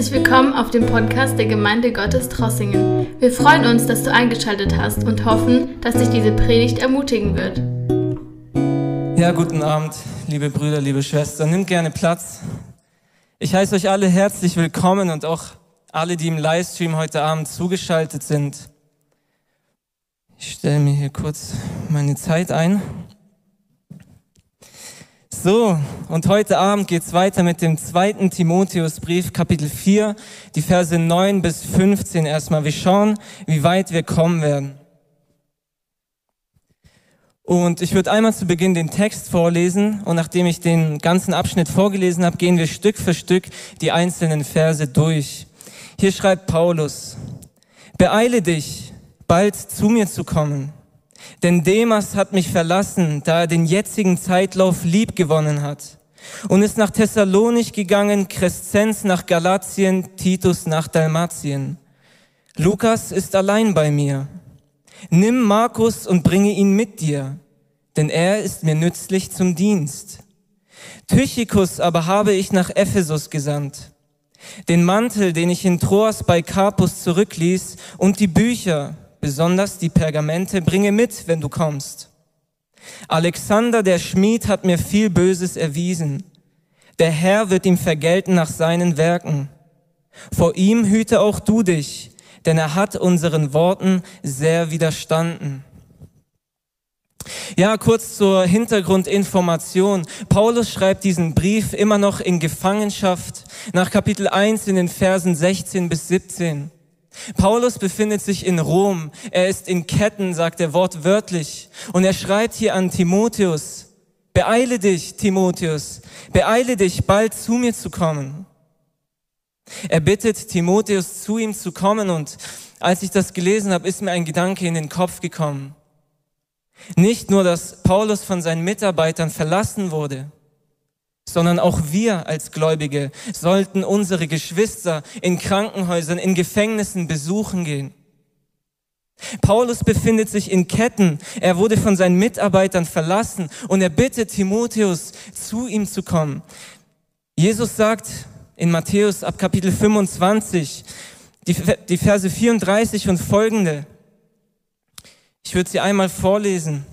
Herzlich willkommen auf dem Podcast der Gemeinde Gottes Trossingen. Wir freuen uns, dass du eingeschaltet hast und hoffen, dass dich diese Predigt ermutigen wird. Ja, guten Abend, liebe Brüder, liebe Schwestern. Nimmt gerne Platz. Ich heiße euch alle herzlich willkommen und auch alle, die im Livestream heute Abend zugeschaltet sind. Ich stelle mir hier kurz meine Zeit ein. So, und heute Abend geht's weiter mit dem zweiten Timotheusbrief, Kapitel 4, die Verse 9 bis 15 erstmal. Wir schauen, wie weit wir kommen werden. Und ich würde einmal zu Beginn den Text vorlesen und nachdem ich den ganzen Abschnitt vorgelesen habe, gehen wir Stück für Stück die einzelnen Verse durch. Hier schreibt Paulus, Beeile dich, bald zu mir zu kommen denn Demas hat mich verlassen, da er den jetzigen Zeitlauf lieb gewonnen hat und ist nach Thessalonich gegangen, Crescenz nach Galatien, Titus nach Dalmatien. Lukas ist allein bei mir. Nimm Markus und bringe ihn mit dir, denn er ist mir nützlich zum Dienst. Tychicus aber habe ich nach Ephesus gesandt. Den Mantel, den ich in Troas bei Carpus zurückließ, und die Bücher, besonders die Pergamente, bringe mit, wenn du kommst. Alexander der Schmied hat mir viel Böses erwiesen. Der Herr wird ihm vergelten nach seinen Werken. Vor ihm hüte auch du dich, denn er hat unseren Worten sehr widerstanden. Ja, kurz zur Hintergrundinformation. Paulus schreibt diesen Brief immer noch in Gefangenschaft nach Kapitel 1 in den Versen 16 bis 17. Paulus befindet sich in Rom. Er ist in Ketten, sagt er wortwörtlich. Und er schreibt hier an Timotheus, beeile dich, Timotheus, beeile dich, bald zu mir zu kommen. Er bittet Timotheus, zu ihm zu kommen. Und als ich das gelesen habe, ist mir ein Gedanke in den Kopf gekommen. Nicht nur, dass Paulus von seinen Mitarbeitern verlassen wurde, sondern auch wir als Gläubige sollten unsere Geschwister in Krankenhäusern, in Gefängnissen besuchen gehen. Paulus befindet sich in Ketten. Er wurde von seinen Mitarbeitern verlassen und er bittet Timotheus, zu ihm zu kommen. Jesus sagt in Matthäus ab Kapitel 25, die, Verse 34 und folgende. Ich würde sie einmal vorlesen.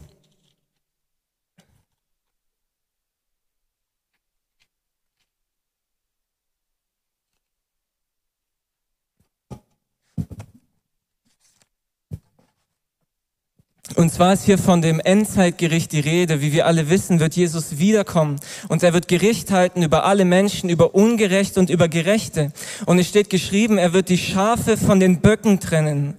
Und zwar ist hier von dem Endzeitgericht die Rede. Wie wir alle wissen, wird Jesus wiederkommen und er wird Gericht halten über alle Menschen, über Ungerechte und über Gerechte. Und es steht geschrieben, er wird die Schafe von den Böcken trennen.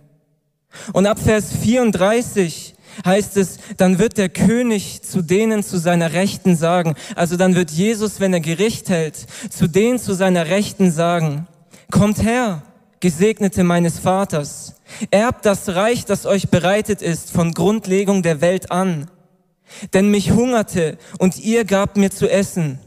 Und ab Vers 34 heißt es, dann wird der König zu denen zu seiner Rechten sagen. Also dann wird Jesus, wenn er Gericht hält, zu denen zu seiner Rechten sagen, kommt her, Gesegnete meines Vaters Erbt das Reich, das euch bereitet ist von Grundlegung der Welt an. Denn mich hungerte und ihr gabt mir zu essen.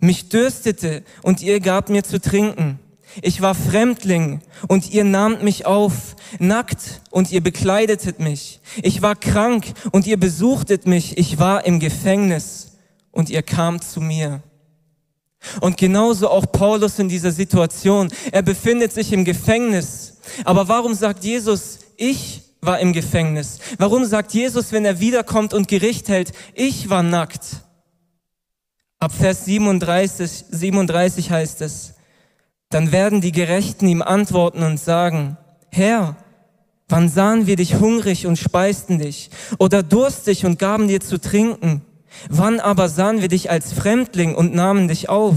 Mich dürstete und ihr gabt mir zu trinken. Ich war Fremdling und ihr nahmt mich auf, nackt und ihr bekleidetet mich. Ich war krank und ihr besuchtet mich. Ich war im Gefängnis und ihr kamt zu mir. Und genauso auch Paulus in dieser Situation. Er befindet sich im Gefängnis aber warum sagt Jesus, ich war im Gefängnis? Warum sagt Jesus, wenn er wiederkommt und Gericht hält, ich war nackt? Ab Vers 37, 37 heißt es, dann werden die Gerechten ihm antworten und sagen, Herr, wann sahen wir dich hungrig und speisten dich oder durstig und gaben dir zu trinken? Wann aber sahen wir dich als Fremdling und nahmen dich auf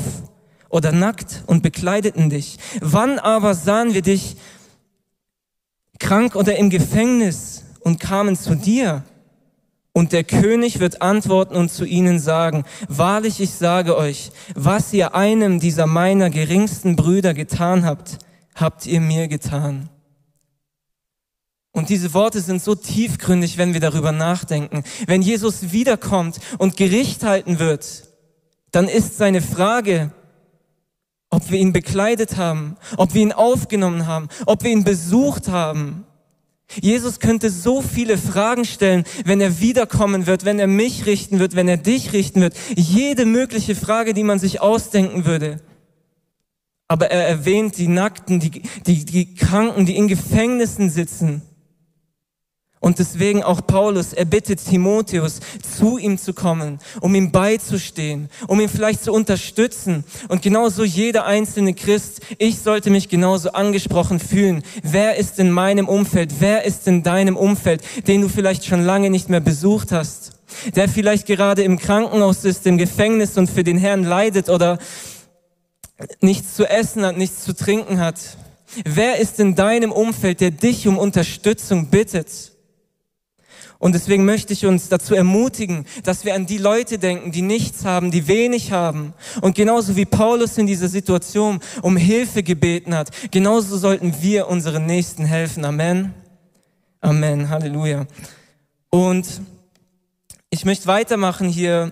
oder nackt und bekleideten dich? Wann aber sahen wir dich krank oder im Gefängnis und kamen zu dir. Und der König wird antworten und zu ihnen sagen, wahrlich ich sage euch, was ihr einem dieser meiner geringsten Brüder getan habt, habt ihr mir getan. Und diese Worte sind so tiefgründig, wenn wir darüber nachdenken. Wenn Jesus wiederkommt und Gericht halten wird, dann ist seine Frage, ob wir ihn bekleidet haben, ob wir ihn aufgenommen haben, ob wir ihn besucht haben. Jesus könnte so viele Fragen stellen, wenn er wiederkommen wird, wenn er mich richten wird, wenn er dich richten wird. Jede mögliche Frage, die man sich ausdenken würde. Aber er erwähnt die Nackten, die, die, die Kranken, die in Gefängnissen sitzen. Und deswegen auch Paulus, er bittet Timotheus, zu ihm zu kommen, um ihm beizustehen, um ihn vielleicht zu unterstützen. Und genauso jeder einzelne Christ, ich sollte mich genauso angesprochen fühlen. Wer ist in meinem Umfeld? Wer ist in deinem Umfeld, den du vielleicht schon lange nicht mehr besucht hast? Der vielleicht gerade im Krankenhaus ist, im Gefängnis und für den Herrn leidet oder nichts zu essen hat, nichts zu trinken hat? Wer ist in deinem Umfeld, der dich um Unterstützung bittet? Und deswegen möchte ich uns dazu ermutigen, dass wir an die Leute denken, die nichts haben, die wenig haben. Und genauso wie Paulus in dieser Situation um Hilfe gebeten hat, genauso sollten wir unseren Nächsten helfen. Amen. Amen. Halleluja. Und ich möchte weitermachen hier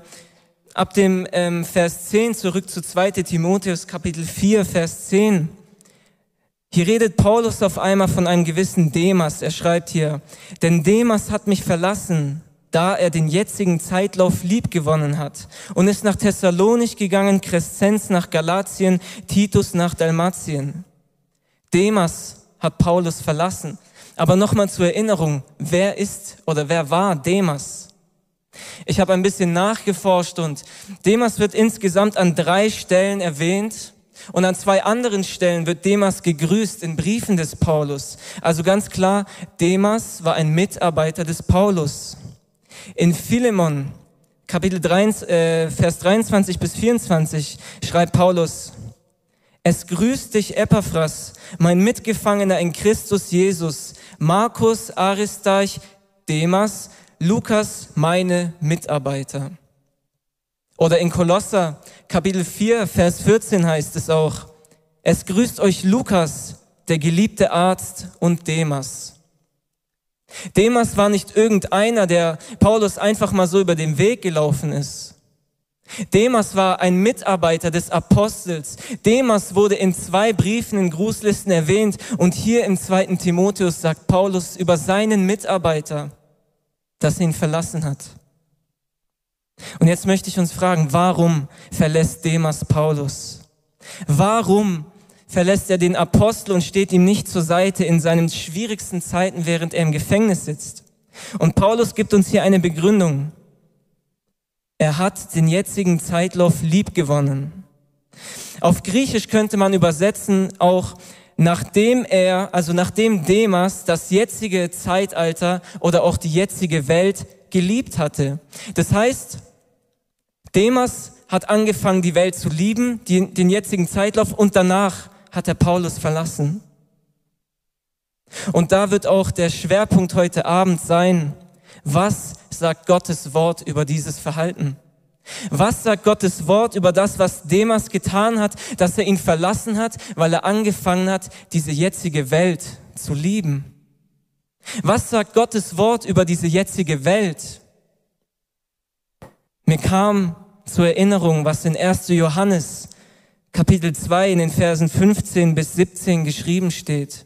ab dem ähm, Vers 10 zurück zu 2 Timotheus Kapitel 4, Vers 10. Hier redet Paulus auf einmal von einem gewissen Demas. Er schreibt hier, denn Demas hat mich verlassen, da er den jetzigen Zeitlauf liebgewonnen hat und ist nach Thessalonich gegangen, Crescenz nach Galatien, Titus nach Dalmatien. Demas hat Paulus verlassen. Aber nochmal zur Erinnerung, wer ist oder wer war Demas? Ich habe ein bisschen nachgeforscht und Demas wird insgesamt an drei Stellen erwähnt und an zwei anderen Stellen wird Demas gegrüßt in Briefen des Paulus. Also ganz klar, Demas war ein Mitarbeiter des Paulus. In Philemon, Kapitel 3, äh, Vers 23 bis 24, schreibt Paulus, es grüßt dich, Epaphras, mein Mitgefangener in Christus Jesus, Markus, Aristarch, Demas, Lukas, meine Mitarbeiter. Oder in Kolosser Kapitel 4, Vers 14 heißt es auch, es grüßt euch Lukas, der geliebte Arzt und Demas. Demas war nicht irgendeiner, der Paulus einfach mal so über den Weg gelaufen ist. Demas war ein Mitarbeiter des Apostels. Demas wurde in zwei Briefen in Grußlisten erwähnt und hier im zweiten Timotheus sagt Paulus über seinen Mitarbeiter, dass er ihn verlassen hat. Und jetzt möchte ich uns fragen, warum verlässt Demas Paulus? Warum verlässt er den Apostel und steht ihm nicht zur Seite in seinen schwierigsten Zeiten, während er im Gefängnis sitzt? Und Paulus gibt uns hier eine Begründung. Er hat den jetzigen Zeitlauf liebgewonnen. Auf Griechisch könnte man übersetzen auch, nachdem er, also nachdem Demas das jetzige Zeitalter oder auch die jetzige Welt geliebt hatte. Das heißt, Demas hat angefangen, die Welt zu lieben, die, den jetzigen Zeitlauf, und danach hat er Paulus verlassen. Und da wird auch der Schwerpunkt heute Abend sein, was sagt Gottes Wort über dieses Verhalten? Was sagt Gottes Wort über das, was Demas getan hat, dass er ihn verlassen hat, weil er angefangen hat, diese jetzige Welt zu lieben? Was sagt Gottes Wort über diese jetzige Welt? Mir kam zur Erinnerung, was in 1. Johannes Kapitel 2 in den Versen 15 bis 17 geschrieben steht.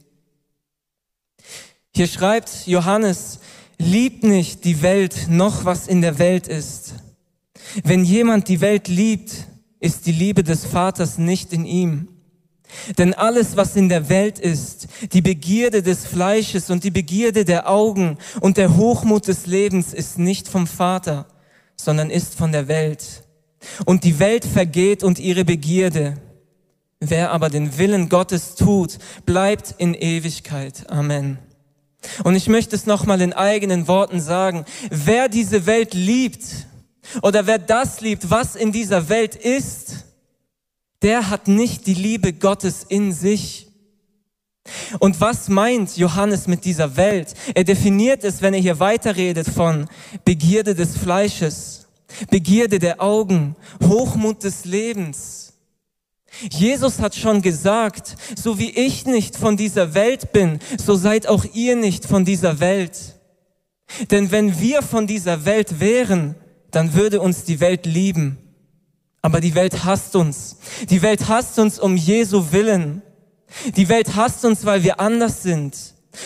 Hier schreibt Johannes, liebt nicht die Welt noch was in der Welt ist. Wenn jemand die Welt liebt, ist die Liebe des Vaters nicht in ihm. Denn alles, was in der Welt ist, die Begierde des Fleisches und die Begierde der Augen und der Hochmut des Lebens ist nicht vom Vater, sondern ist von der Welt. Und die Welt vergeht und ihre Begierde. Wer aber den Willen Gottes tut, bleibt in Ewigkeit. Amen. Und ich möchte es nochmal in eigenen Worten sagen. Wer diese Welt liebt oder wer das liebt, was in dieser Welt ist, der hat nicht die Liebe Gottes in sich. Und was meint Johannes mit dieser Welt? Er definiert es, wenn er hier weiterredet von Begierde des Fleisches, Begierde der Augen, Hochmut des Lebens. Jesus hat schon gesagt, so wie ich nicht von dieser Welt bin, so seid auch ihr nicht von dieser Welt. Denn wenn wir von dieser Welt wären, dann würde uns die Welt lieben. Aber die Welt hasst uns. Die Welt hasst uns um Jesu Willen. Die Welt hasst uns, weil wir anders sind.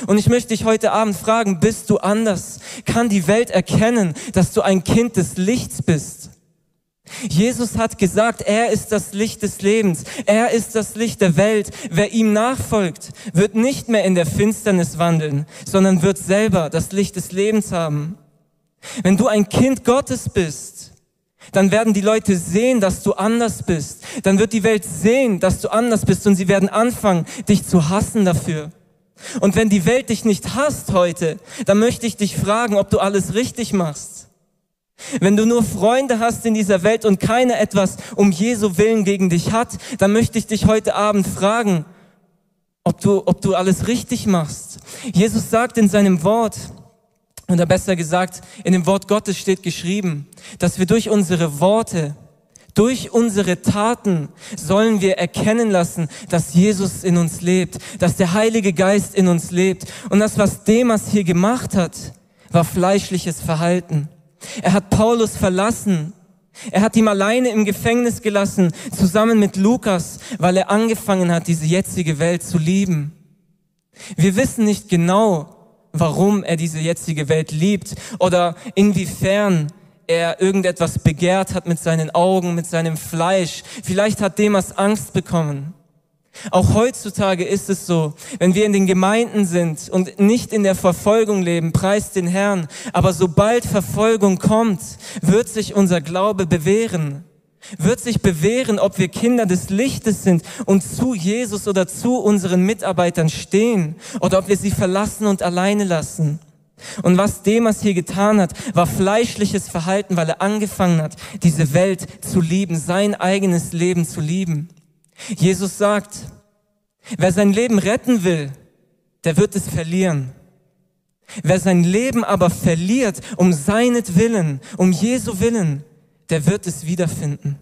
Und ich möchte dich heute Abend fragen, bist du anders? Kann die Welt erkennen, dass du ein Kind des Lichts bist? Jesus hat gesagt, er ist das Licht des Lebens, er ist das Licht der Welt. Wer ihm nachfolgt, wird nicht mehr in der Finsternis wandeln, sondern wird selber das Licht des Lebens haben. Wenn du ein Kind Gottes bist, dann werden die Leute sehen, dass du anders bist. Dann wird die Welt sehen, dass du anders bist und sie werden anfangen, dich zu hassen dafür. Und wenn die Welt dich nicht hasst heute, dann möchte ich dich fragen, ob du alles richtig machst. Wenn du nur Freunde hast in dieser Welt und keiner etwas um Jesu Willen gegen dich hat, dann möchte ich dich heute Abend fragen, ob du, ob du alles richtig machst. Jesus sagt in seinem Wort, oder besser gesagt, in dem Wort Gottes steht geschrieben, dass wir durch unsere Worte, durch unsere Taten sollen wir erkennen lassen, dass Jesus in uns lebt, dass der Heilige Geist in uns lebt. Und das, was Demas hier gemacht hat, war fleischliches Verhalten. Er hat Paulus verlassen. Er hat ihm alleine im Gefängnis gelassen, zusammen mit Lukas, weil er angefangen hat, diese jetzige Welt zu lieben. Wir wissen nicht genau, warum er diese jetzige Welt liebt oder inwiefern er irgendetwas begehrt hat mit seinen Augen, mit seinem Fleisch. Vielleicht hat Demas Angst bekommen. Auch heutzutage ist es so, wenn wir in den Gemeinden sind und nicht in der Verfolgung leben, preist den Herrn. Aber sobald Verfolgung kommt, wird sich unser Glaube bewähren. Wird sich bewähren, ob wir Kinder des Lichtes sind und zu Jesus oder zu unseren Mitarbeitern stehen oder ob wir sie verlassen und alleine lassen. Und was Demas hier getan hat, war fleischliches Verhalten, weil er angefangen hat, diese Welt zu lieben, sein eigenes Leben zu lieben. Jesus sagt, wer sein Leben retten will, der wird es verlieren. Wer sein Leben aber verliert, um seinetwillen, um Jesu Willen, der wird es wiederfinden.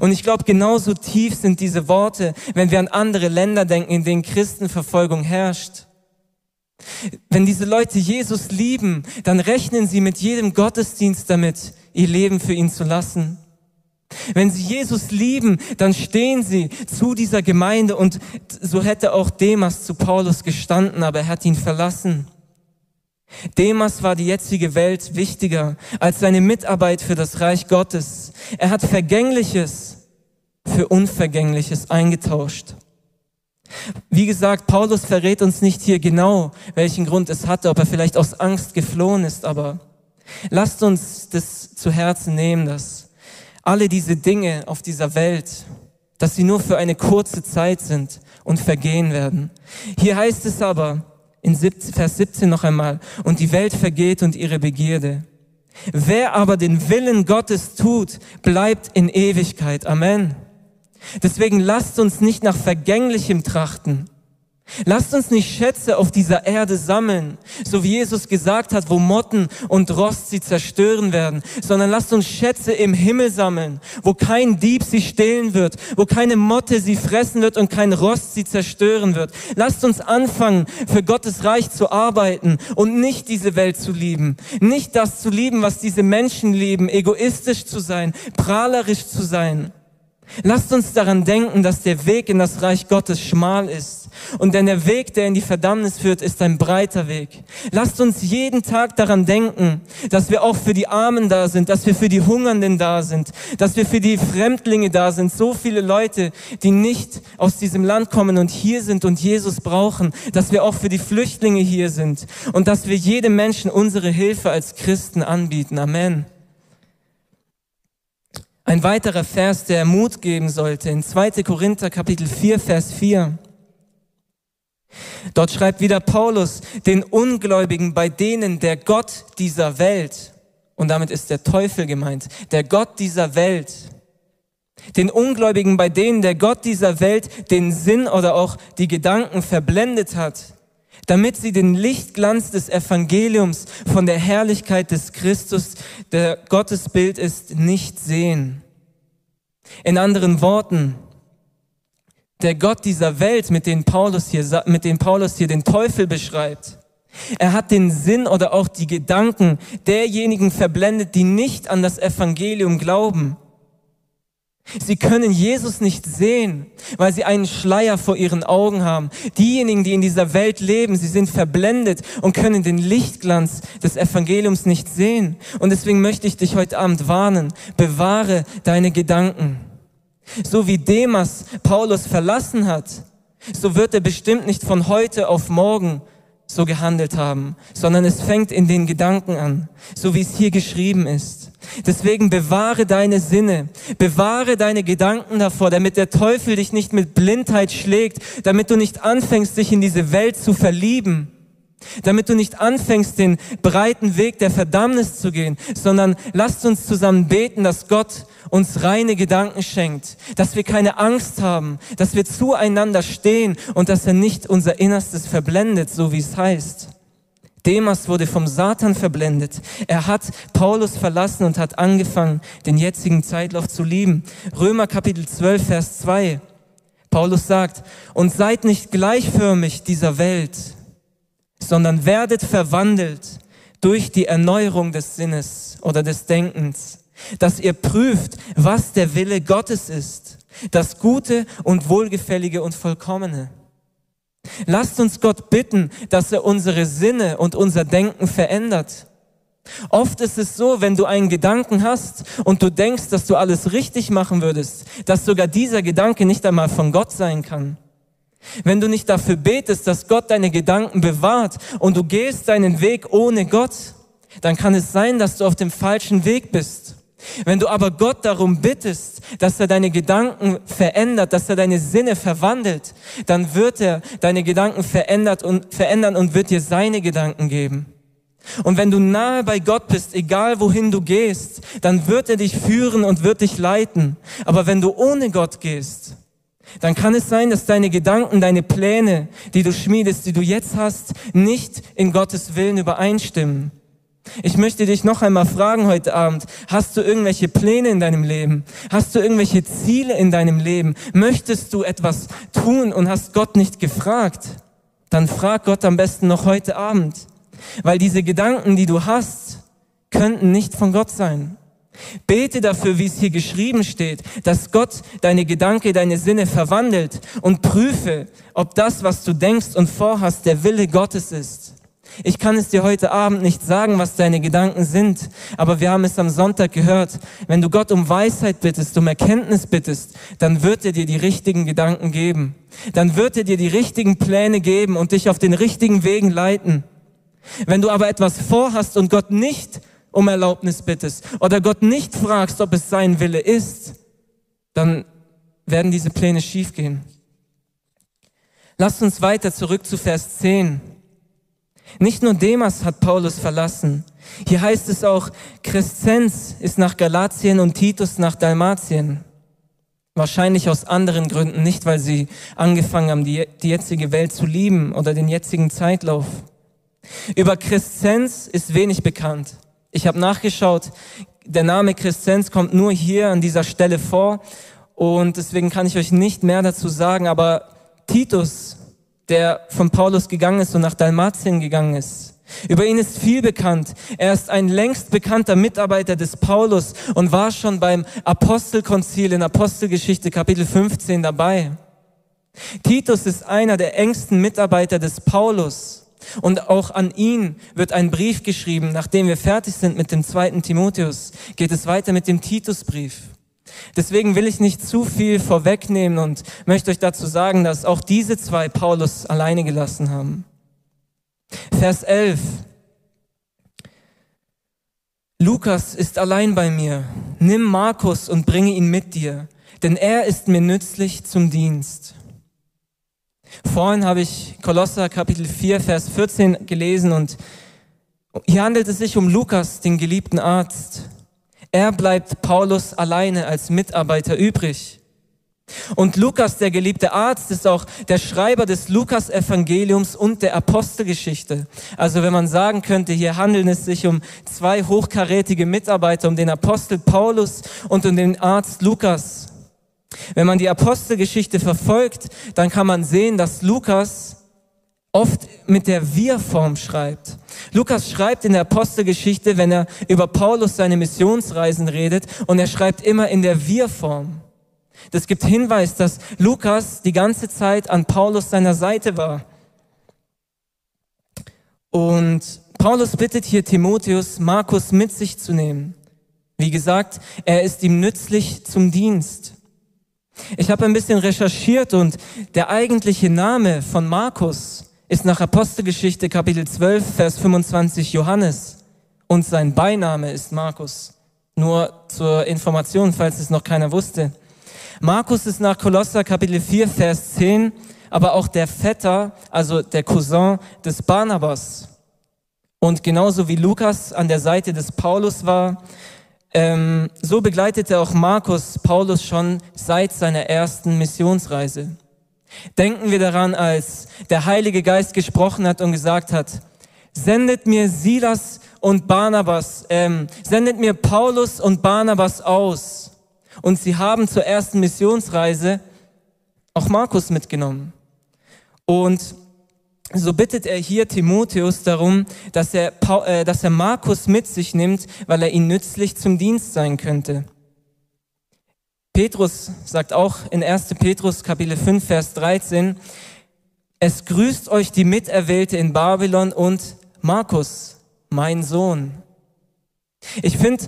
Und ich glaube, genauso tief sind diese Worte, wenn wir an andere Länder denken, in denen Christenverfolgung herrscht. Wenn diese Leute Jesus lieben, dann rechnen sie mit jedem Gottesdienst damit, ihr Leben für ihn zu lassen. Wenn sie Jesus lieben, dann stehen sie zu dieser Gemeinde und so hätte auch Demas zu Paulus gestanden, aber er hat ihn verlassen. Demas war die jetzige Welt wichtiger als seine Mitarbeit für das Reich Gottes. Er hat Vergängliches für Unvergängliches eingetauscht. Wie gesagt, Paulus verrät uns nicht hier genau, welchen Grund es hatte, ob er vielleicht aus Angst geflohen ist, aber lasst uns das zu Herzen nehmen, dass alle diese Dinge auf dieser Welt, dass sie nur für eine kurze Zeit sind und vergehen werden. Hier heißt es aber in Vers 17 noch einmal, und die Welt vergeht und ihre Begierde. Wer aber den Willen Gottes tut, bleibt in Ewigkeit. Amen. Deswegen lasst uns nicht nach Vergänglichem trachten, Lasst uns nicht Schätze auf dieser Erde sammeln, so wie Jesus gesagt hat, wo Motten und Rost sie zerstören werden, sondern lasst uns Schätze im Himmel sammeln, wo kein Dieb sie stehlen wird, wo keine Motte sie fressen wird und kein Rost sie zerstören wird. Lasst uns anfangen, für Gottes Reich zu arbeiten und nicht diese Welt zu lieben, nicht das zu lieben, was diese Menschen lieben, egoistisch zu sein, prahlerisch zu sein. Lasst uns daran denken, dass der Weg in das Reich Gottes schmal ist. Und denn der Weg, der in die Verdammnis führt, ist ein breiter Weg. Lasst uns jeden Tag daran denken, dass wir auch für die Armen da sind, dass wir für die Hungernden da sind, dass wir für die Fremdlinge da sind. So viele Leute, die nicht aus diesem Land kommen und hier sind und Jesus brauchen, dass wir auch für die Flüchtlinge hier sind und dass wir jedem Menschen unsere Hilfe als Christen anbieten. Amen. Ein weiterer Vers, der Mut geben sollte, in 2. Korinther Kapitel 4, Vers 4. Dort schreibt wieder Paulus, den Ungläubigen, bei denen der Gott dieser Welt, und damit ist der Teufel gemeint, der Gott dieser Welt, den Ungläubigen, bei denen der Gott dieser Welt den Sinn oder auch die Gedanken verblendet hat, damit sie den Lichtglanz des Evangeliums von der Herrlichkeit des Christus, der Gottesbild ist, nicht sehen. In anderen Worten, der Gott dieser Welt, mit dem Paulus hier, mit dem Paulus hier den Teufel beschreibt, er hat den Sinn oder auch die Gedanken derjenigen verblendet, die nicht an das Evangelium glauben. Sie können Jesus nicht sehen, weil sie einen Schleier vor ihren Augen haben. Diejenigen, die in dieser Welt leben, sie sind verblendet und können den Lichtglanz des Evangeliums nicht sehen. Und deswegen möchte ich dich heute Abend warnen, bewahre deine Gedanken. So wie Demas Paulus verlassen hat, so wird er bestimmt nicht von heute auf morgen so gehandelt haben, sondern es fängt in den Gedanken an, so wie es hier geschrieben ist. Deswegen bewahre deine Sinne, bewahre deine Gedanken davor, damit der Teufel dich nicht mit Blindheit schlägt, damit du nicht anfängst, dich in diese Welt zu verlieben, damit du nicht anfängst, den breiten Weg der Verdammnis zu gehen, sondern lasst uns zusammen beten, dass Gott uns reine Gedanken schenkt, dass wir keine Angst haben, dass wir zueinander stehen und dass er nicht unser Innerstes verblendet, so wie es heißt. Demas wurde vom Satan verblendet. Er hat Paulus verlassen und hat angefangen, den jetzigen Zeitlauf zu lieben. Römer Kapitel 12, Vers 2. Paulus sagt, und seid nicht gleichförmig dieser Welt, sondern werdet verwandelt durch die Erneuerung des Sinnes oder des Denkens dass ihr prüft, was der Wille Gottes ist, das Gute und Wohlgefällige und Vollkommene. Lasst uns Gott bitten, dass er unsere Sinne und unser Denken verändert. Oft ist es so, wenn du einen Gedanken hast und du denkst, dass du alles richtig machen würdest, dass sogar dieser Gedanke nicht einmal von Gott sein kann. Wenn du nicht dafür betest, dass Gott deine Gedanken bewahrt und du gehst deinen Weg ohne Gott, dann kann es sein, dass du auf dem falschen Weg bist. Wenn du aber Gott darum bittest, dass er deine Gedanken verändert, dass er deine Sinne verwandelt, dann wird er deine Gedanken verändert und, verändern und wird dir seine Gedanken geben. Und wenn du nahe bei Gott bist, egal wohin du gehst, dann wird er dich führen und wird dich leiten. Aber wenn du ohne Gott gehst, dann kann es sein, dass deine Gedanken, deine Pläne, die du schmiedest, die du jetzt hast, nicht in Gottes Willen übereinstimmen. Ich möchte dich noch einmal fragen heute Abend, hast du irgendwelche Pläne in deinem Leben? Hast du irgendwelche Ziele in deinem Leben? Möchtest du etwas tun und hast Gott nicht gefragt? Dann frag Gott am besten noch heute Abend, weil diese Gedanken, die du hast, könnten nicht von Gott sein. Bete dafür, wie es hier geschrieben steht, dass Gott deine Gedanken, deine Sinne verwandelt und prüfe, ob das, was du denkst und vorhast, der Wille Gottes ist. Ich kann es dir heute Abend nicht sagen, was deine Gedanken sind, aber wir haben es am Sonntag gehört. Wenn du Gott um Weisheit bittest, um Erkenntnis bittest, dann wird er dir die richtigen Gedanken geben. Dann wird er dir die richtigen Pläne geben und dich auf den richtigen Wegen leiten. Wenn du aber etwas vorhast und Gott nicht um Erlaubnis bittest oder Gott nicht fragst, ob es sein Wille ist, dann werden diese Pläne schiefgehen. Lasst uns weiter zurück zu Vers 10. Nicht nur Demas hat Paulus verlassen. Hier heißt es auch, Crescenz ist nach Galatien und Titus nach Dalmatien. Wahrscheinlich aus anderen Gründen, nicht weil sie angefangen haben, die, die jetzige Welt zu lieben oder den jetzigen Zeitlauf. Über Crescenz ist wenig bekannt. Ich habe nachgeschaut, der Name Crescenz kommt nur hier an dieser Stelle vor und deswegen kann ich euch nicht mehr dazu sagen, aber Titus der von Paulus gegangen ist und nach Dalmatien gegangen ist. Über ihn ist viel bekannt. Er ist ein längst bekannter Mitarbeiter des Paulus und war schon beim Apostelkonzil in Apostelgeschichte Kapitel 15 dabei. Titus ist einer der engsten Mitarbeiter des Paulus. Und auch an ihn wird ein Brief geschrieben. Nachdem wir fertig sind mit dem zweiten Timotheus, geht es weiter mit dem Titusbrief. Deswegen will ich nicht zu viel vorwegnehmen und möchte euch dazu sagen, dass auch diese zwei Paulus alleine gelassen haben. Vers 11. Lukas ist allein bei mir. Nimm Markus und bringe ihn mit dir, denn er ist mir nützlich zum Dienst. Vorhin habe ich Kolosser Kapitel 4, Vers 14 gelesen und hier handelt es sich um Lukas, den geliebten Arzt. Er bleibt Paulus alleine als Mitarbeiter übrig. Und Lukas, der geliebte Arzt, ist auch der Schreiber des Lukas-Evangeliums und der Apostelgeschichte. Also wenn man sagen könnte, hier handeln es sich um zwei hochkarätige Mitarbeiter, um den Apostel Paulus und um den Arzt Lukas. Wenn man die Apostelgeschichte verfolgt, dann kann man sehen, dass Lukas oft mit der Wir-Form schreibt. Lukas schreibt in der Apostelgeschichte, wenn er über Paulus seine Missionsreisen redet, und er schreibt immer in der Wir-Form. Das gibt Hinweis, dass Lukas die ganze Zeit an Paulus seiner Seite war. Und Paulus bittet hier Timotheus, Markus mit sich zu nehmen. Wie gesagt, er ist ihm nützlich zum Dienst. Ich habe ein bisschen recherchiert und der eigentliche Name von Markus ist nach Apostelgeschichte Kapitel 12, Vers 25 Johannes und sein Beiname ist Markus. Nur zur Information, falls es noch keiner wusste. Markus ist nach Kolosser Kapitel 4, Vers 10, aber auch der Vetter, also der Cousin des Barnabas. Und genauso wie Lukas an der Seite des Paulus war, ähm, so begleitete auch Markus Paulus schon seit seiner ersten Missionsreise. Denken wir daran, als der Heilige Geist gesprochen hat und gesagt hat, sendet mir Silas und Barnabas, ähm, sendet mir Paulus und Barnabas aus. Und sie haben zur ersten Missionsreise auch Markus mitgenommen. Und so bittet er hier Timotheus darum, dass er, äh, dass er Markus mit sich nimmt, weil er ihn nützlich zum Dienst sein könnte. Petrus sagt auch in 1. Petrus Kapitel 5, Vers 13, es grüßt euch die Miterwählte in Babylon und Markus, mein Sohn. Ich finde,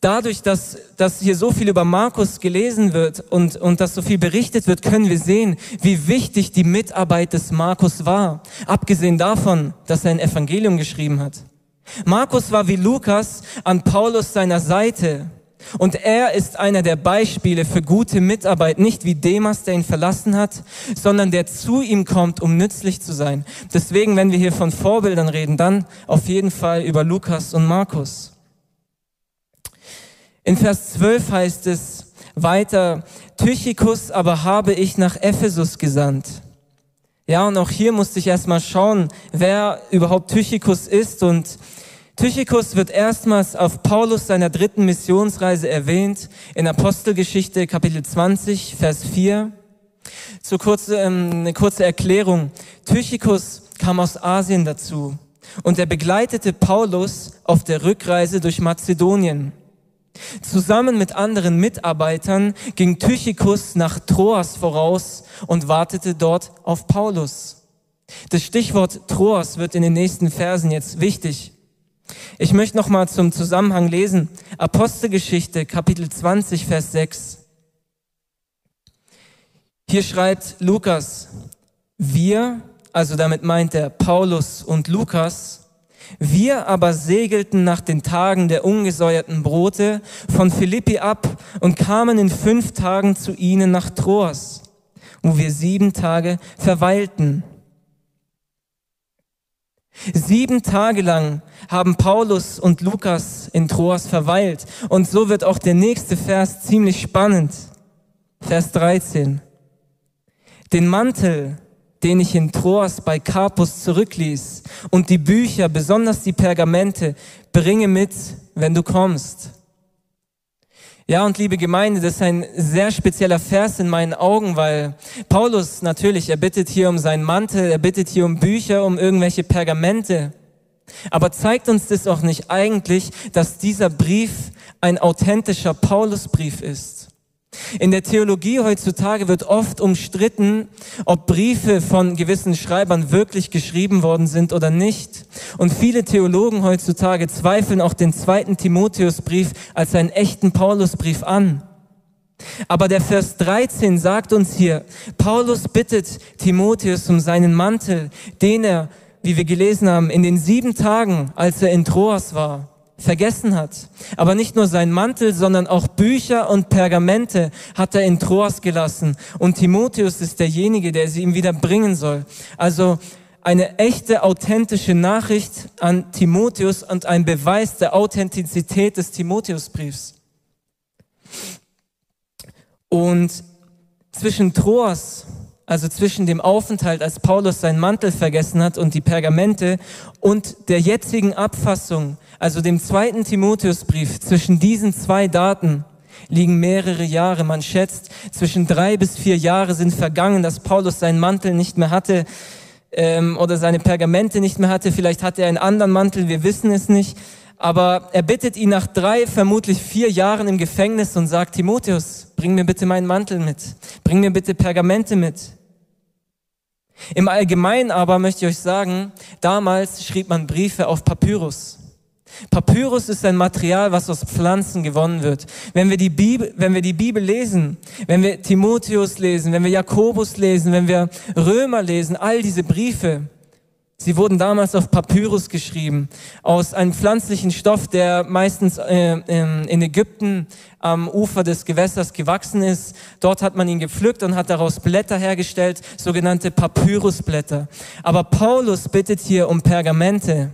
dadurch, dass, dass hier so viel über Markus gelesen wird und, und dass so viel berichtet wird, können wir sehen, wie wichtig die Mitarbeit des Markus war. Abgesehen davon, dass er ein Evangelium geschrieben hat. Markus war wie Lukas an Paulus seiner Seite. Und er ist einer der Beispiele für gute Mitarbeit, nicht wie Demas, der ihn verlassen hat, sondern der zu ihm kommt, um nützlich zu sein. Deswegen, wenn wir hier von Vorbildern reden, dann auf jeden Fall über Lukas und Markus. In Vers 12 heißt es weiter, Tychikus aber habe ich nach Ephesus gesandt. Ja, und auch hier musste ich erstmal schauen, wer überhaupt Tychikus ist. Und Tychikus wird erstmals auf Paulus seiner dritten Missionsreise erwähnt, in Apostelgeschichte Kapitel 20, Vers 4. So kurze, ähm, eine kurze Erklärung. Tychikus kam aus Asien dazu und er begleitete Paulus auf der Rückreise durch Mazedonien. Zusammen mit anderen Mitarbeitern ging Tychikus nach Troas voraus und wartete dort auf Paulus. Das Stichwort Troas wird in den nächsten Versen jetzt wichtig. Ich möchte noch mal zum Zusammenhang lesen. Apostelgeschichte, Kapitel 20, Vers 6. Hier schreibt Lukas, wir, also damit meint er Paulus und Lukas, wir aber segelten nach den Tagen der ungesäuerten Brote von Philippi ab und kamen in fünf Tagen zu ihnen nach Troas, wo wir sieben Tage verweilten. Sieben Tage lang haben Paulus und Lukas in Troas verweilt. Und so wird auch der nächste Vers ziemlich spannend. Vers 13. Den Mantel, den ich in Troas bei Carpus zurückließ. Und die Bücher, besonders die Pergamente, bringe mit, wenn du kommst. Ja, und liebe Gemeinde, das ist ein sehr spezieller Vers in meinen Augen, weil Paulus natürlich, er bittet hier um seinen Mantel, er bittet hier um Bücher, um irgendwelche Pergamente. Aber zeigt uns das auch nicht eigentlich, dass dieser Brief ein authentischer Paulusbrief ist? In der Theologie heutzutage wird oft umstritten, ob Briefe von gewissen Schreibern wirklich geschrieben worden sind oder nicht. Und viele Theologen heutzutage zweifeln auch den zweiten Timotheusbrief als einen echten Paulusbrief an. Aber der Vers 13 sagt uns hier, Paulus bittet Timotheus um seinen Mantel, den er, wie wir gelesen haben, in den sieben Tagen, als er in Troas war, vergessen hat. Aber nicht nur sein Mantel, sondern auch Bücher und Pergamente hat er in Troas gelassen. Und Timotheus ist derjenige, der sie ihm wieder bringen soll. Also eine echte, authentische Nachricht an Timotheus und ein Beweis der Authentizität des Timotheusbriefs. Und zwischen Troas also zwischen dem Aufenthalt, als Paulus seinen Mantel vergessen hat und die Pergamente und der jetzigen Abfassung, also dem zweiten Timotheusbrief, zwischen diesen zwei Daten liegen mehrere Jahre. Man schätzt, zwischen drei bis vier Jahre sind vergangen, dass Paulus seinen Mantel nicht mehr hatte ähm, oder seine Pergamente nicht mehr hatte. Vielleicht hatte er einen anderen Mantel, wir wissen es nicht. aber er bittet ihn nach drei, vermutlich vier Jahren im Gefängnis und sagt, Timotheus, bring mir bitte meinen Mantel mit, bring mir bitte Pergamente mit. Im Allgemeinen aber möchte ich euch sagen, damals schrieb man Briefe auf Papyrus. Papyrus ist ein Material, was aus Pflanzen gewonnen wird. Wenn wir die Bibel, wenn wir die Bibel lesen, wenn wir Timotheus lesen, wenn wir Jakobus lesen, wenn wir Römer lesen, all diese Briefe, sie wurden damals auf Papyrus geschrieben, aus einem pflanzlichen Stoff, der meistens äh, in Ägypten am Ufer des Gewässers gewachsen ist. Dort hat man ihn gepflückt und hat daraus Blätter hergestellt, sogenannte Papyrusblätter. Aber Paulus bittet hier um Pergamente.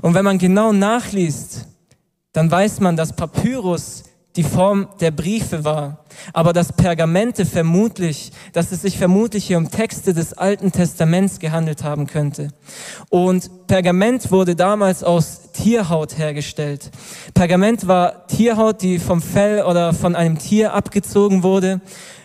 Und wenn man genau nachliest, dann weiß man, dass Papyrus die Form der Briefe war, aber dass Pergamente vermutlich, dass es sich vermutlich hier um Texte des Alten Testaments gehandelt haben könnte. Und Pergament wurde damals aus Tierhaut hergestellt. Pergament war Tierhaut, die vom Fell oder von einem Tier abgezogen wurde,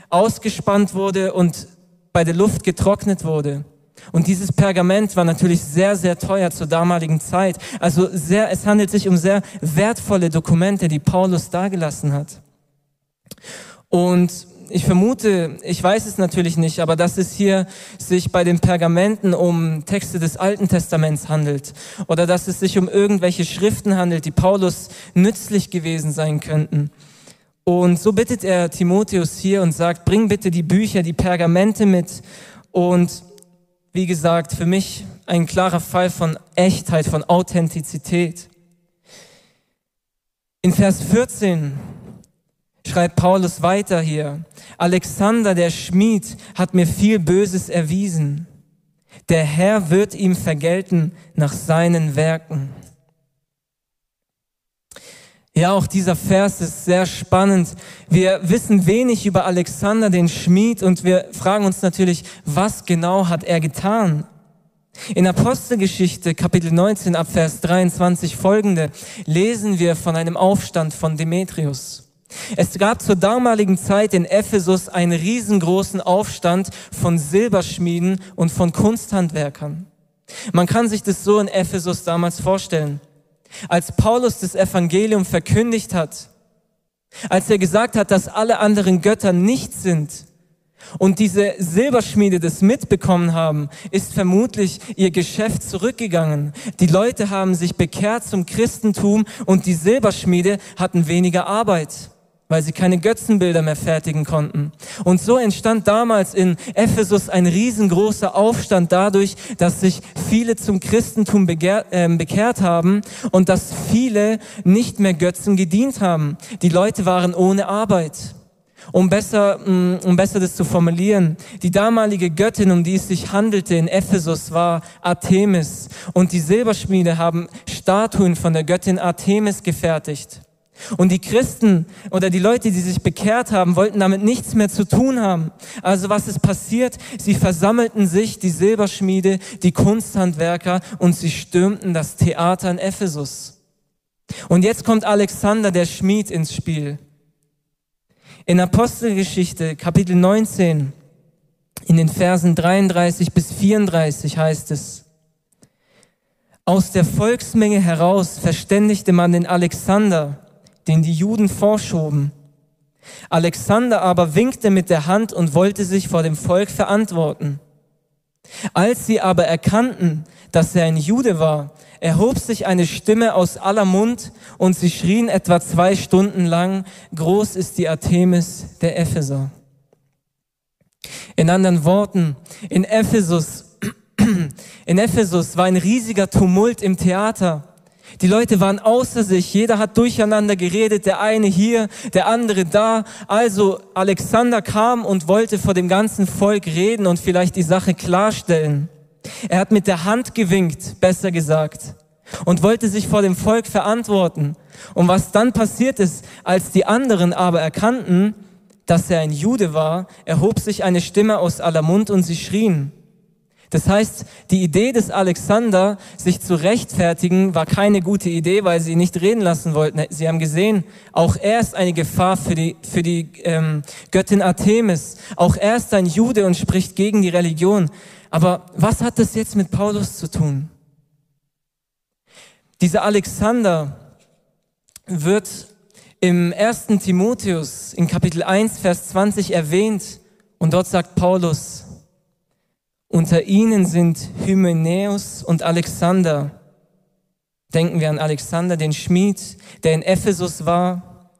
ausgespannt wurde und bei der Luft getrocknet wurde. Und dieses Pergament war natürlich sehr, sehr teuer zur damaligen Zeit. Also sehr, es handelt sich um sehr wertvolle Dokumente, die Paulus dargelassen hat. Und ich vermute, ich weiß es natürlich nicht, aber dass es hier sich bei den Pergamenten um Texte des Alten Testaments handelt oder dass es sich um irgendwelche Schriften handelt, die Paulus nützlich gewesen sein könnten. Und so bittet er Timotheus hier und sagt, bring bitte die Bücher, die Pergamente mit und wie gesagt, für mich ein klarer Fall von Echtheit, von Authentizität. In Vers 14 schreibt Paulus weiter hier, Alexander der Schmied hat mir viel Böses erwiesen. Der Herr wird ihm vergelten nach seinen Werken. Ja, auch dieser Vers ist sehr spannend. Wir wissen wenig über Alexander den Schmied und wir fragen uns natürlich, was genau hat er getan? In Apostelgeschichte Kapitel 19 ab Vers 23 folgende lesen wir von einem Aufstand von Demetrius. Es gab zur damaligen Zeit in Ephesus einen riesengroßen Aufstand von Silberschmieden und von Kunsthandwerkern. Man kann sich das so in Ephesus damals vorstellen. Als Paulus das Evangelium verkündigt hat, als er gesagt hat, dass alle anderen Götter nichts sind und diese Silberschmiede das mitbekommen haben, ist vermutlich ihr Geschäft zurückgegangen. Die Leute haben sich bekehrt zum Christentum und die Silberschmiede hatten weniger Arbeit weil sie keine Götzenbilder mehr fertigen konnten. Und so entstand damals in Ephesus ein riesengroßer Aufstand dadurch, dass sich viele zum Christentum begehrt, äh, bekehrt haben und dass viele nicht mehr Götzen gedient haben. Die Leute waren ohne Arbeit. Um besser, mm, um besser das zu formulieren, die damalige Göttin, um die es sich handelte in Ephesus, war Artemis. Und die Silberschmiede haben Statuen von der Göttin Artemis gefertigt. Und die Christen oder die Leute, die sich bekehrt haben, wollten damit nichts mehr zu tun haben. Also was ist passiert? Sie versammelten sich, die Silberschmiede, die Kunsthandwerker, und sie stürmten das Theater in Ephesus. Und jetzt kommt Alexander, der Schmied, ins Spiel. In Apostelgeschichte, Kapitel 19, in den Versen 33 bis 34 heißt es, aus der Volksmenge heraus verständigte man den Alexander, den die Juden vorschoben. Alexander aber winkte mit der Hand und wollte sich vor dem Volk verantworten. Als sie aber erkannten, dass er ein Jude war, erhob sich eine Stimme aus aller Mund und sie schrien etwa zwei Stunden lang, groß ist die Artemis der Epheser. In anderen Worten, in Ephesus, in Ephesus war ein riesiger Tumult im Theater. Die Leute waren außer sich, jeder hat durcheinander geredet, der eine hier, der andere da. Also Alexander kam und wollte vor dem ganzen Volk reden und vielleicht die Sache klarstellen. Er hat mit der Hand gewinkt, besser gesagt, und wollte sich vor dem Volk verantworten. Und was dann passiert ist, als die anderen aber erkannten, dass er ein Jude war, erhob sich eine Stimme aus aller Mund und sie schrien. Das heißt, die Idee des Alexander, sich zu rechtfertigen, war keine gute Idee, weil sie ihn nicht reden lassen wollten. Sie haben gesehen, auch er ist eine Gefahr für die, für die ähm, Göttin Artemis. Auch er ist ein Jude und spricht gegen die Religion. Aber was hat das jetzt mit Paulus zu tun? Dieser Alexander, wird im ersten Timotheus in Kapitel 1, Vers 20 erwähnt und dort sagt Paulus, unter ihnen sind Hymenäus und Alexander. Denken wir an Alexander, den Schmied, der in Ephesus war.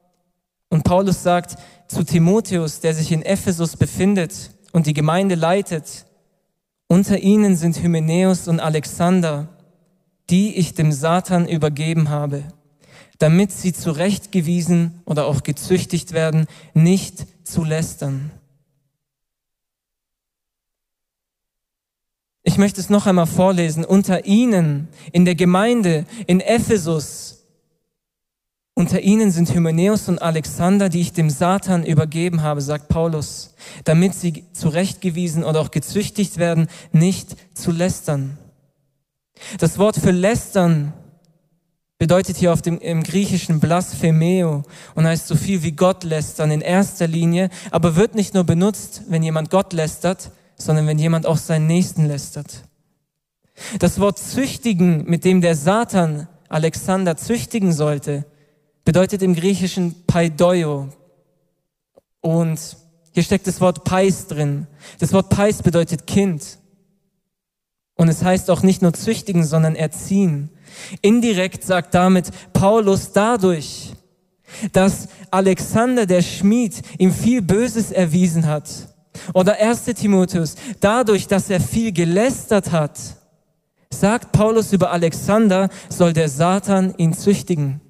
Und Paulus sagt zu Timotheus, der sich in Ephesus befindet und die Gemeinde leitet, unter ihnen sind Hymenäus und Alexander, die ich dem Satan übergeben habe, damit sie zurechtgewiesen oder auch gezüchtigt werden, nicht zu lästern. Ich möchte es noch einmal vorlesen. Unter ihnen in der Gemeinde in Ephesus, unter ihnen sind Hymenäus und Alexander, die ich dem Satan übergeben habe, sagt Paulus, damit sie zurechtgewiesen oder auch gezüchtigt werden, nicht zu lästern. Das Wort für lästern bedeutet hier auf dem, im Griechischen blasphemeo und heißt so viel wie Gott lästern in erster Linie, aber wird nicht nur benutzt, wenn jemand Gott lästert, sondern wenn jemand auch seinen Nächsten lästert. Das Wort züchtigen, mit dem der Satan Alexander züchtigen sollte, bedeutet im Griechischen paidoio. Und hier steckt das Wort Pais drin. Das Wort Pais bedeutet Kind. Und es heißt auch nicht nur züchtigen, sondern erziehen. Indirekt sagt damit Paulus dadurch, dass Alexander der Schmied ihm viel Böses erwiesen hat, oder 1. Timotheus, dadurch, dass er viel gelästert hat, sagt Paulus über Alexander, soll der Satan ihn züchtigen.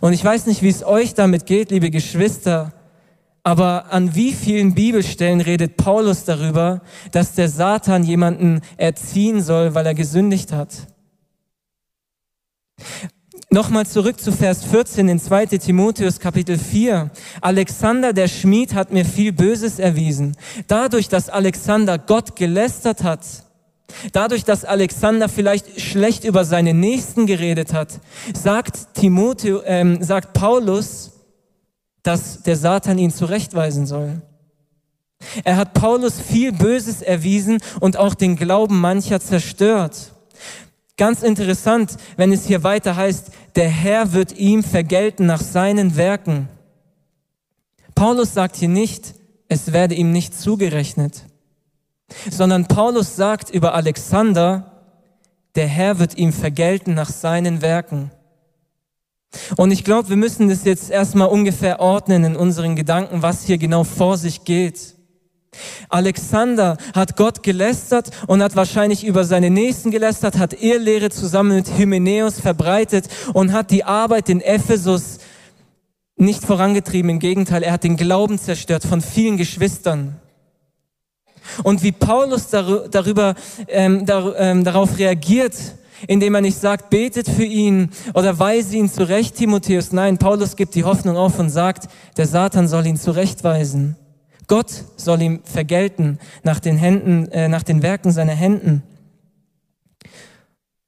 Und ich weiß nicht, wie es euch damit geht, liebe Geschwister, aber an wie vielen Bibelstellen redet Paulus darüber, dass der Satan jemanden erziehen soll, weil er gesündigt hat? Nochmal zurück zu Vers 14 in 2 Timotheus Kapitel 4. Alexander der Schmied hat mir viel Böses erwiesen. Dadurch, dass Alexander Gott gelästert hat, dadurch, dass Alexander vielleicht schlecht über seine Nächsten geredet hat, sagt Timotheus, ähm, sagt Paulus, dass der Satan ihn zurechtweisen soll. Er hat Paulus viel Böses erwiesen und auch den Glauben mancher zerstört. Ganz interessant, wenn es hier weiter heißt, der Herr wird ihm vergelten nach seinen Werken. Paulus sagt hier nicht, es werde ihm nicht zugerechnet, sondern Paulus sagt über Alexander, der Herr wird ihm vergelten nach seinen Werken. Und ich glaube, wir müssen das jetzt erstmal ungefähr ordnen in unseren Gedanken, was hier genau vor sich geht. Alexander hat Gott gelästert und hat wahrscheinlich über seine Nächsten gelästert, hat Irrlehre zusammen mit Hymenäus verbreitet und hat die Arbeit in Ephesus nicht vorangetrieben. Im Gegenteil, er hat den Glauben zerstört von vielen Geschwistern. Und wie Paulus darüber, ähm, dar, ähm, darauf reagiert, indem er nicht sagt, betet für ihn oder weise ihn zurecht, Timotheus. Nein, Paulus gibt die Hoffnung auf und sagt, der Satan soll ihn zurechtweisen. Gott soll ihm vergelten nach den Händen, äh, nach den Werken seiner Händen.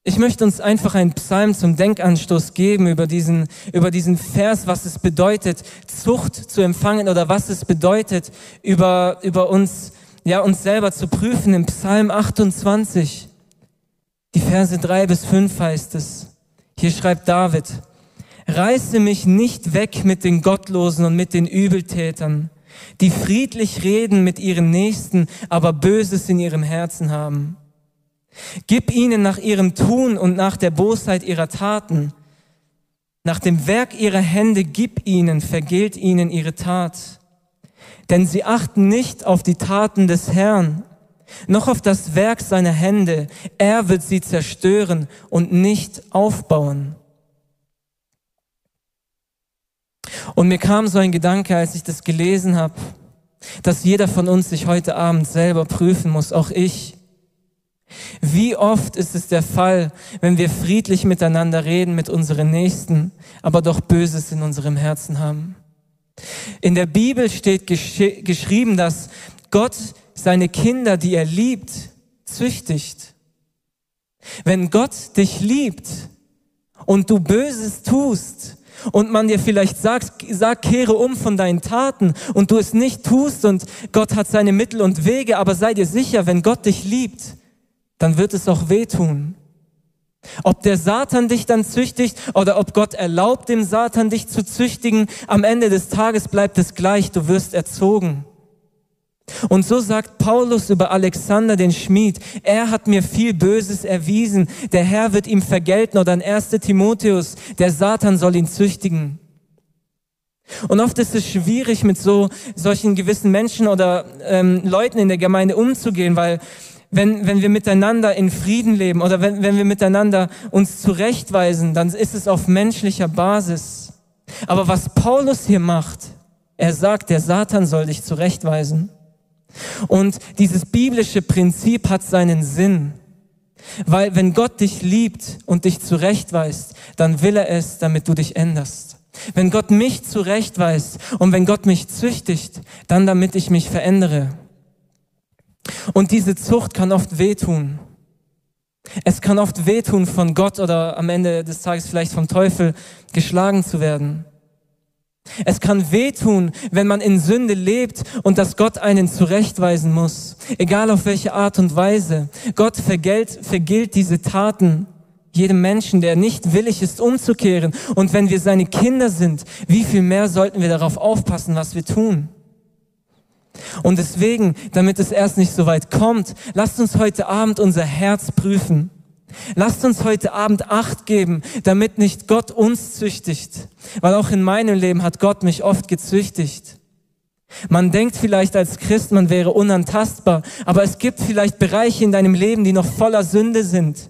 Ich möchte uns einfach einen Psalm zum Denkanstoß geben über diesen, über diesen Vers, was es bedeutet, Zucht zu empfangen oder was es bedeutet, über, über uns, ja, uns selber zu prüfen. Im Psalm 28, die Verse drei bis fünf heißt es. Hier schreibt David, reiße mich nicht weg mit den Gottlosen und mit den Übeltätern, die friedlich reden mit ihren Nächsten, aber Böses in ihrem Herzen haben. Gib ihnen nach ihrem Tun und nach der Bosheit ihrer Taten, nach dem Werk ihrer Hände, gib ihnen, vergilt ihnen ihre Tat. Denn sie achten nicht auf die Taten des Herrn, noch auf das Werk seiner Hände. Er wird sie zerstören und nicht aufbauen. Und mir kam so ein Gedanke, als ich das gelesen habe, dass jeder von uns sich heute Abend selber prüfen muss, auch ich. Wie oft ist es der Fall, wenn wir friedlich miteinander reden mit unseren Nächsten, aber doch Böses in unserem Herzen haben? In der Bibel steht gesch geschrieben, dass Gott seine Kinder, die er liebt, züchtigt. Wenn Gott dich liebt und du Böses tust, und man dir vielleicht sagt, sag, kehre um von deinen Taten und du es nicht tust und Gott hat seine Mittel und Wege, aber sei dir sicher, wenn Gott dich liebt, dann wird es auch wehtun. Ob der Satan dich dann züchtigt oder ob Gott erlaubt dem Satan dich zu züchtigen, am Ende des Tages bleibt es gleich, du wirst erzogen. Und so sagt Paulus über Alexander den Schmied, er hat mir viel Böses erwiesen, der Herr wird ihm vergelten oder in 1 Timotheus, der Satan soll ihn züchtigen. Und oft ist es schwierig, mit so solchen gewissen Menschen oder ähm, Leuten in der Gemeinde umzugehen, weil wenn, wenn wir miteinander in Frieden leben oder wenn, wenn wir miteinander uns zurechtweisen, dann ist es auf menschlicher Basis. Aber was Paulus hier macht, er sagt, der Satan soll dich zurechtweisen. Und dieses biblische Prinzip hat seinen Sinn. Weil wenn Gott dich liebt und dich zurechtweist, dann will er es, damit du dich änderst. Wenn Gott mich zurechtweist und wenn Gott mich züchtigt, dann damit ich mich verändere. Und diese Zucht kann oft wehtun. Es kann oft wehtun, von Gott oder am Ende des Tages vielleicht vom Teufel geschlagen zu werden. Es kann wehtun, wenn man in Sünde lebt und dass Gott einen zurechtweisen muss, egal auf welche Art und Weise. Gott vergilt, vergilt diese Taten jedem Menschen, der nicht willig ist, umzukehren. Und wenn wir seine Kinder sind, wie viel mehr sollten wir darauf aufpassen, was wir tun? Und deswegen, damit es erst nicht so weit kommt, lasst uns heute Abend unser Herz prüfen. Lasst uns heute Abend Acht geben, damit nicht Gott uns züchtigt. Weil auch in meinem Leben hat Gott mich oft gezüchtigt. Man denkt vielleicht als Christ, man wäre unantastbar, aber es gibt vielleicht Bereiche in deinem Leben, die noch voller Sünde sind.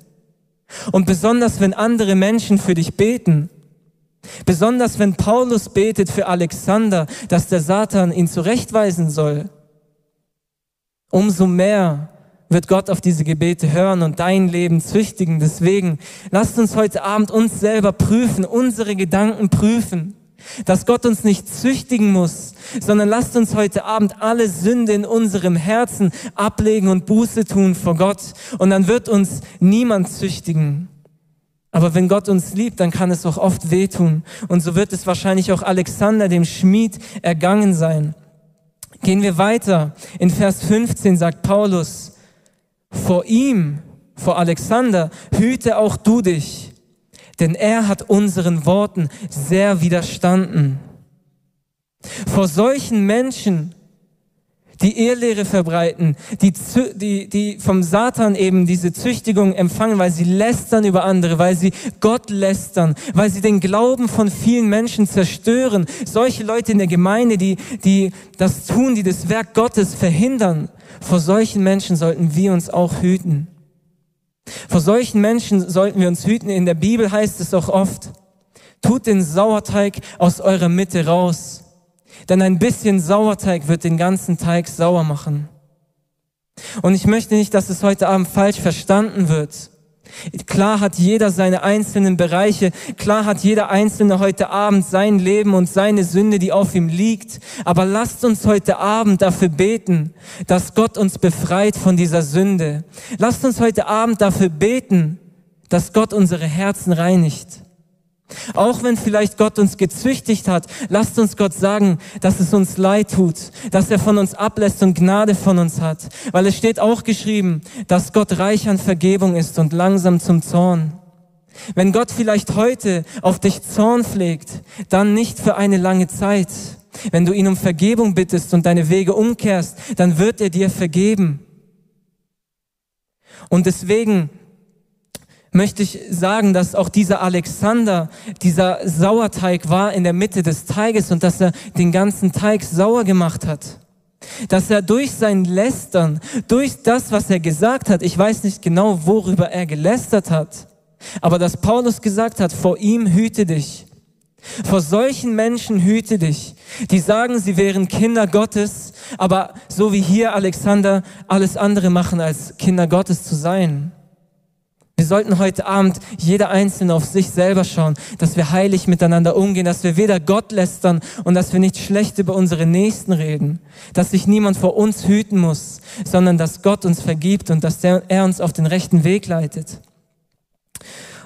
Und besonders wenn andere Menschen für dich beten, besonders wenn Paulus betet für Alexander, dass der Satan ihn zurechtweisen soll, umso mehr wird Gott auf diese Gebete hören und dein Leben züchtigen. Deswegen lasst uns heute Abend uns selber prüfen, unsere Gedanken prüfen, dass Gott uns nicht züchtigen muss, sondern lasst uns heute Abend alle Sünde in unserem Herzen ablegen und Buße tun vor Gott und dann wird uns niemand züchtigen. Aber wenn Gott uns liebt, dann kann es auch oft wehtun. Und so wird es wahrscheinlich auch Alexander, dem Schmied, ergangen sein. Gehen wir weiter. In Vers 15 sagt Paulus, vor ihm, vor Alexander, hüte auch du dich, denn er hat unseren Worten sehr widerstanden. Vor solchen Menschen, die Ehelehre verbreiten, die, die, die vom Satan eben diese Züchtigung empfangen, weil sie lästern über andere, weil sie Gott lästern, weil sie den Glauben von vielen Menschen zerstören. Solche Leute in der Gemeinde, die, die das tun, die das Werk Gottes verhindern. Vor solchen Menschen sollten wir uns auch hüten. Vor solchen Menschen sollten wir uns hüten. In der Bibel heißt es auch oft, tut den Sauerteig aus eurer Mitte raus. Denn ein bisschen Sauerteig wird den ganzen Teig sauer machen. Und ich möchte nicht, dass es heute Abend falsch verstanden wird. Klar hat jeder seine einzelnen Bereiche, klar hat jeder Einzelne heute Abend sein Leben und seine Sünde, die auf ihm liegt. Aber lasst uns heute Abend dafür beten, dass Gott uns befreit von dieser Sünde. Lasst uns heute Abend dafür beten, dass Gott unsere Herzen reinigt. Auch wenn vielleicht Gott uns gezüchtigt hat, lasst uns Gott sagen, dass es uns leid tut, dass er von uns ablässt und Gnade von uns hat. Weil es steht auch geschrieben, dass Gott reich an Vergebung ist und langsam zum Zorn. Wenn Gott vielleicht heute auf dich Zorn pflegt, dann nicht für eine lange Zeit. Wenn du ihn um Vergebung bittest und deine Wege umkehrst, dann wird er dir vergeben. Und deswegen möchte ich sagen, dass auch dieser Alexander, dieser Sauerteig war in der Mitte des Teiges und dass er den ganzen Teig sauer gemacht hat. Dass er durch sein Lästern, durch das, was er gesagt hat, ich weiß nicht genau, worüber er gelästert hat, aber dass Paulus gesagt hat, vor ihm hüte dich. Vor solchen Menschen hüte dich, die sagen, sie wären Kinder Gottes, aber so wie hier Alexander alles andere machen, als Kinder Gottes zu sein. Wir sollten heute Abend jeder Einzelne auf sich selber schauen, dass wir heilig miteinander umgehen, dass wir weder Gott lästern und dass wir nicht schlecht über unsere Nächsten reden, dass sich niemand vor uns hüten muss, sondern dass Gott uns vergibt und dass er uns auf den rechten Weg leitet.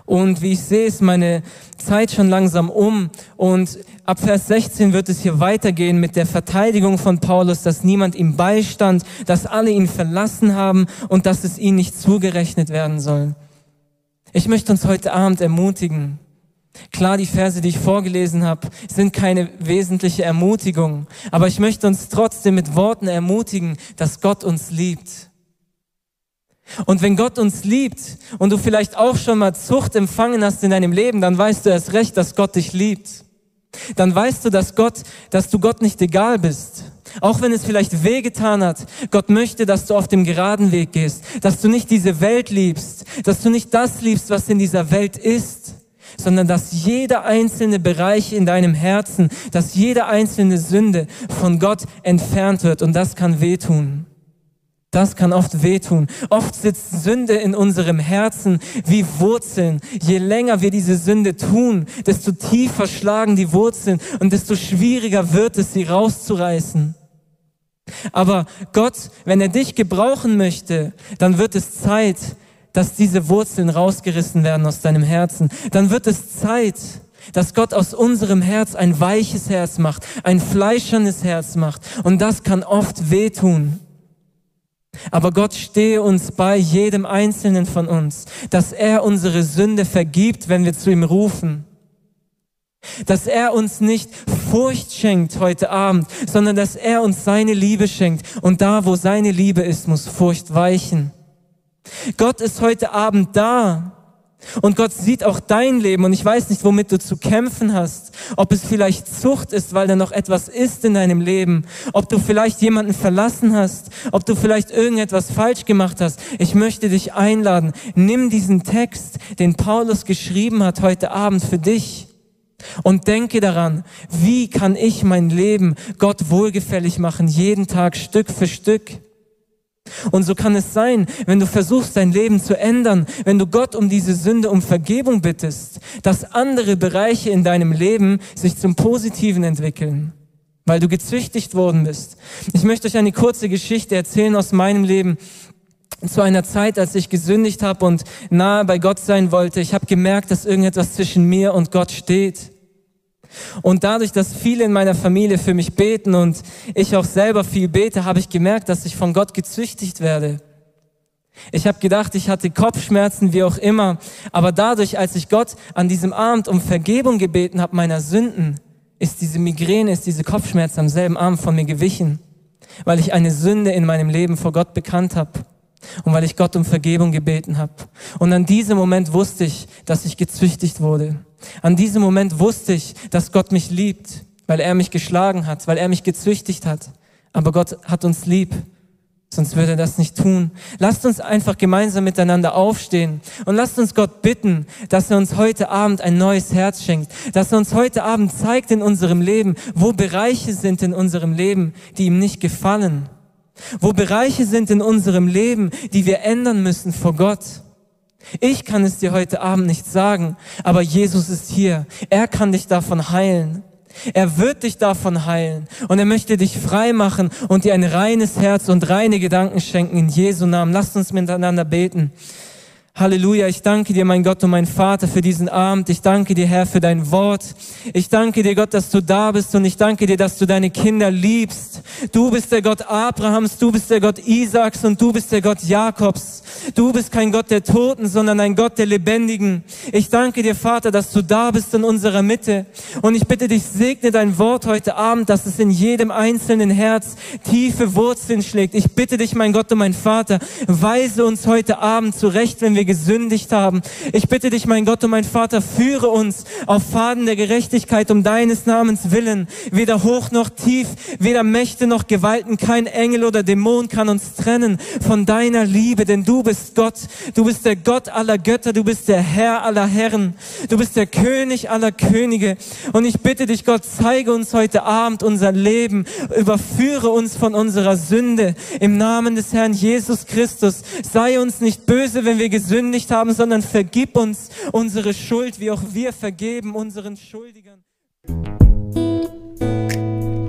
Und wie ich sehe, ist meine Zeit schon langsam um. Und ab Vers 16 wird es hier weitergehen mit der Verteidigung von Paulus, dass niemand ihm beistand, dass alle ihn verlassen haben und dass es ihm nicht zugerechnet werden soll. Ich möchte uns heute Abend ermutigen. Klar, die Verse, die ich vorgelesen habe, sind keine wesentliche Ermutigung, aber ich möchte uns trotzdem mit Worten ermutigen, dass Gott uns liebt. Und wenn Gott uns liebt und du vielleicht auch schon mal Zucht empfangen hast in deinem Leben, dann weißt du erst recht, dass Gott dich liebt. Dann weißt du, dass Gott, dass du Gott nicht egal bist. Auch wenn es vielleicht wehgetan hat, Gott möchte, dass du auf dem geraden Weg gehst, dass du nicht diese Welt liebst, dass du nicht das liebst, was in dieser Welt ist, sondern dass jeder einzelne Bereich in deinem Herzen, dass jede einzelne Sünde von Gott entfernt wird und das kann wehtun. Das kann oft wehtun. Oft sitzt Sünde in unserem Herzen wie Wurzeln. Je länger wir diese Sünde tun, desto tiefer schlagen die Wurzeln und desto schwieriger wird es, sie rauszureißen. Aber Gott, wenn er dich gebrauchen möchte, dann wird es Zeit, dass diese Wurzeln rausgerissen werden aus deinem Herzen. Dann wird es Zeit, dass Gott aus unserem Herz ein weiches Herz macht, ein fleischernes Herz macht. Und das kann oft wehtun. Aber Gott stehe uns bei jedem Einzelnen von uns, dass er unsere Sünde vergibt, wenn wir zu ihm rufen. Dass er uns nicht Furcht schenkt heute Abend, sondern dass er uns seine Liebe schenkt. Und da, wo seine Liebe ist, muss Furcht weichen. Gott ist heute Abend da. Und Gott sieht auch dein Leben und ich weiß nicht, womit du zu kämpfen hast. Ob es vielleicht Zucht ist, weil da noch etwas ist in deinem Leben. Ob du vielleicht jemanden verlassen hast. Ob du vielleicht irgendetwas falsch gemacht hast. Ich möchte dich einladen. Nimm diesen Text, den Paulus geschrieben hat heute Abend für dich. Und denke daran, wie kann ich mein Leben Gott wohlgefällig machen, jeden Tag Stück für Stück. Und so kann es sein, wenn du versuchst, dein Leben zu ändern, wenn du Gott um diese Sünde, um Vergebung bittest, dass andere Bereiche in deinem Leben sich zum Positiven entwickeln, weil du gezüchtigt worden bist. Ich möchte euch eine kurze Geschichte erzählen aus meinem Leben zu einer Zeit, als ich gesündigt habe und nahe bei Gott sein wollte. Ich habe gemerkt, dass irgendetwas zwischen mir und Gott steht. Und dadurch, dass viele in meiner Familie für mich beten und ich auch selber viel bete, habe ich gemerkt, dass ich von Gott gezüchtigt werde. Ich habe gedacht, ich hatte Kopfschmerzen, wie auch immer. Aber dadurch, als ich Gott an diesem Abend um Vergebung gebeten habe meiner Sünden, ist diese Migräne, ist diese Kopfschmerzen am selben Abend von mir gewichen, weil ich eine Sünde in meinem Leben vor Gott bekannt habe und weil ich Gott um Vergebung gebeten habe. Und an diesem Moment wusste ich, dass ich gezüchtigt wurde. An diesem Moment wusste ich, dass Gott mich liebt, weil er mich geschlagen hat, weil er mich gezüchtigt hat. Aber Gott hat uns lieb, sonst würde er das nicht tun. Lasst uns einfach gemeinsam miteinander aufstehen und lasst uns Gott bitten, dass er uns heute Abend ein neues Herz schenkt, dass er uns heute Abend zeigt in unserem Leben, wo Bereiche sind in unserem Leben, die ihm nicht gefallen, wo Bereiche sind in unserem Leben, die wir ändern müssen vor Gott. Ich kann es dir heute Abend nicht sagen, aber Jesus ist hier. Er kann dich davon heilen. Er wird dich davon heilen und er möchte dich frei machen und dir ein reines Herz und reine Gedanken schenken in Jesu Namen. Lasst uns miteinander beten. Halleluja, ich danke dir, mein Gott und mein Vater, für diesen Abend. Ich danke dir, Herr, für dein Wort. Ich danke dir, Gott, dass du da bist und ich danke dir, dass du deine Kinder liebst. Du bist der Gott Abrahams, du bist der Gott Isaaks und du bist der Gott Jakobs. Du bist kein Gott der Toten, sondern ein Gott der Lebendigen. Ich danke dir, Vater, dass du da bist in unserer Mitte. Und ich bitte dich, segne dein Wort heute Abend, dass es in jedem einzelnen Herz tiefe Wurzeln schlägt. Ich bitte dich, mein Gott und mein Vater, weise uns heute Abend zurecht, wenn wir gesündigt haben. Ich bitte dich, mein Gott und mein Vater, führe uns auf Faden der Gerechtigkeit um deines Namens willen. Weder hoch noch tief, weder Mächte noch Gewalten, kein Engel oder Dämon kann uns trennen von deiner Liebe, denn du bist Gott. Du bist der Gott aller Götter, du bist der Herr aller Herren, du bist der König aller Könige. Und ich bitte dich, Gott, zeige uns heute Abend unser Leben, überführe uns von unserer Sünde im Namen des Herrn Jesus Christus. Sei uns nicht böse, wenn wir gesündigt gesündigt haben, sondern vergib uns unsere Schuld, wie auch wir vergeben unseren Schuldigern.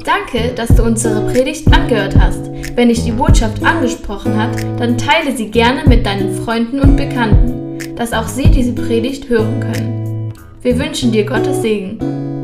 Danke, dass du unsere Predigt angehört hast. Wenn dich die Botschaft angesprochen hat, dann teile sie gerne mit deinen Freunden und Bekannten, dass auch sie diese Predigt hören können. Wir wünschen dir Gottes Segen.